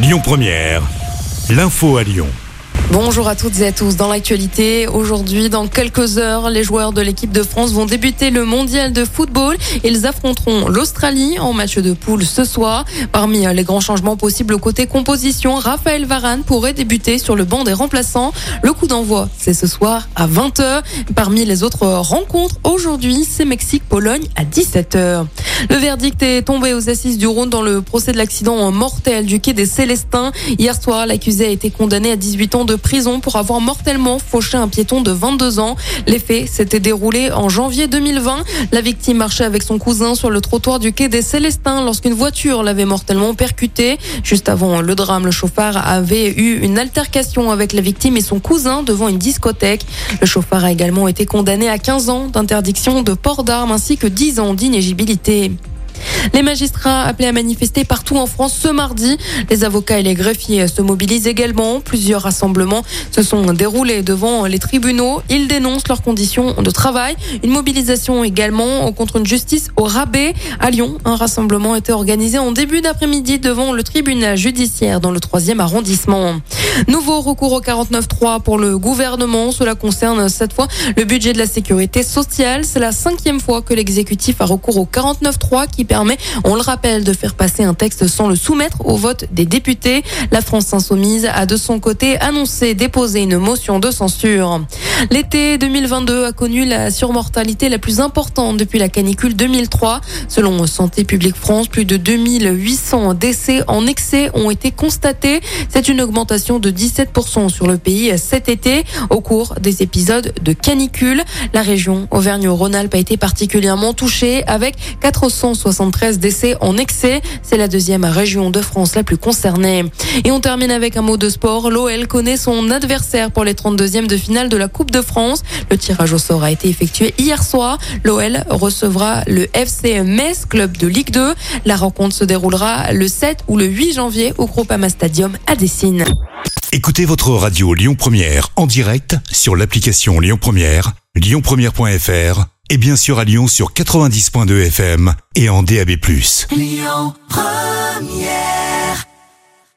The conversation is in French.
Lyon Première, l'info à Lyon. Bonjour à toutes et à tous. Dans l'actualité, aujourd'hui, dans quelques heures, les joueurs de l'équipe de France vont débuter le mondial de football. Ils affronteront l'Australie en match de poule ce soir. Parmi les grands changements possibles côté composition, Raphaël Varane pourrait débuter sur le banc des remplaçants. Le coup d'envoi, c'est ce soir à 20h. Parmi les autres rencontres, aujourd'hui, c'est Mexique-Pologne à 17h. Le verdict est tombé aux assises du Rhône dans le procès de l'accident mortel du quai des Célestins. Hier soir, l'accusé a été condamné à 18 ans de prison pour avoir mortellement fauché un piéton de 22 ans. Les faits s'étaient déroulés en janvier 2020. La victime marchait avec son cousin sur le trottoir du quai des Célestins lorsqu'une voiture l'avait mortellement percuté. Juste avant le drame, le chauffard avait eu une altercation avec la victime et son cousin devant une discothèque. Le chauffard a également été condamné à 15 ans d'interdiction de port d'armes ainsi que 10 ans d'inégibilité. Les magistrats appelés à manifester partout en France ce mardi. Les avocats et les greffiers se mobilisent également. Plusieurs rassemblements se sont déroulés devant les tribunaux. Ils dénoncent leurs conditions de travail. Une mobilisation également contre une justice au rabais. À Lyon, un rassemblement était organisé en début d'après-midi devant le tribunal judiciaire dans le troisième arrondissement. Nouveau recours au 49.3 pour le gouvernement. Cela concerne cette fois le budget de la sécurité sociale. C'est la cinquième fois que l'exécutif a recours au 49.3 qui permet, on le rappelle, de faire passer un texte sans le soumettre au vote des députés. La France insoumise a de son côté annoncé déposer une motion de censure. L'été 2022 a connu la surmortalité la plus importante depuis la canicule 2003. Selon Santé publique France, plus de 2800 décès en excès ont été constatés. C'est une augmentation de 17% sur le pays cet été au cours des épisodes de canicule. La région Auvergne-Rhône-Alpes a été particulièrement touchée avec 473 décès en excès. C'est la deuxième région de France la plus concernée. Et on termine avec un mot de sport. L'OL connaît son adversaire pour les 32e de finale de la Coupe de France. Le tirage au sort a été effectué hier soir. L'OL recevra le FC Metz, club de Ligue 2. La rencontre se déroulera le 7 ou le 8 janvier au Groupama Stadium à Dessine. Écoutez votre radio Lyon Première en direct sur l'application Lyon Première, lyonpremière.fr et bien sûr à Lyon sur 90.2 FM et en DAB+. Lyon Première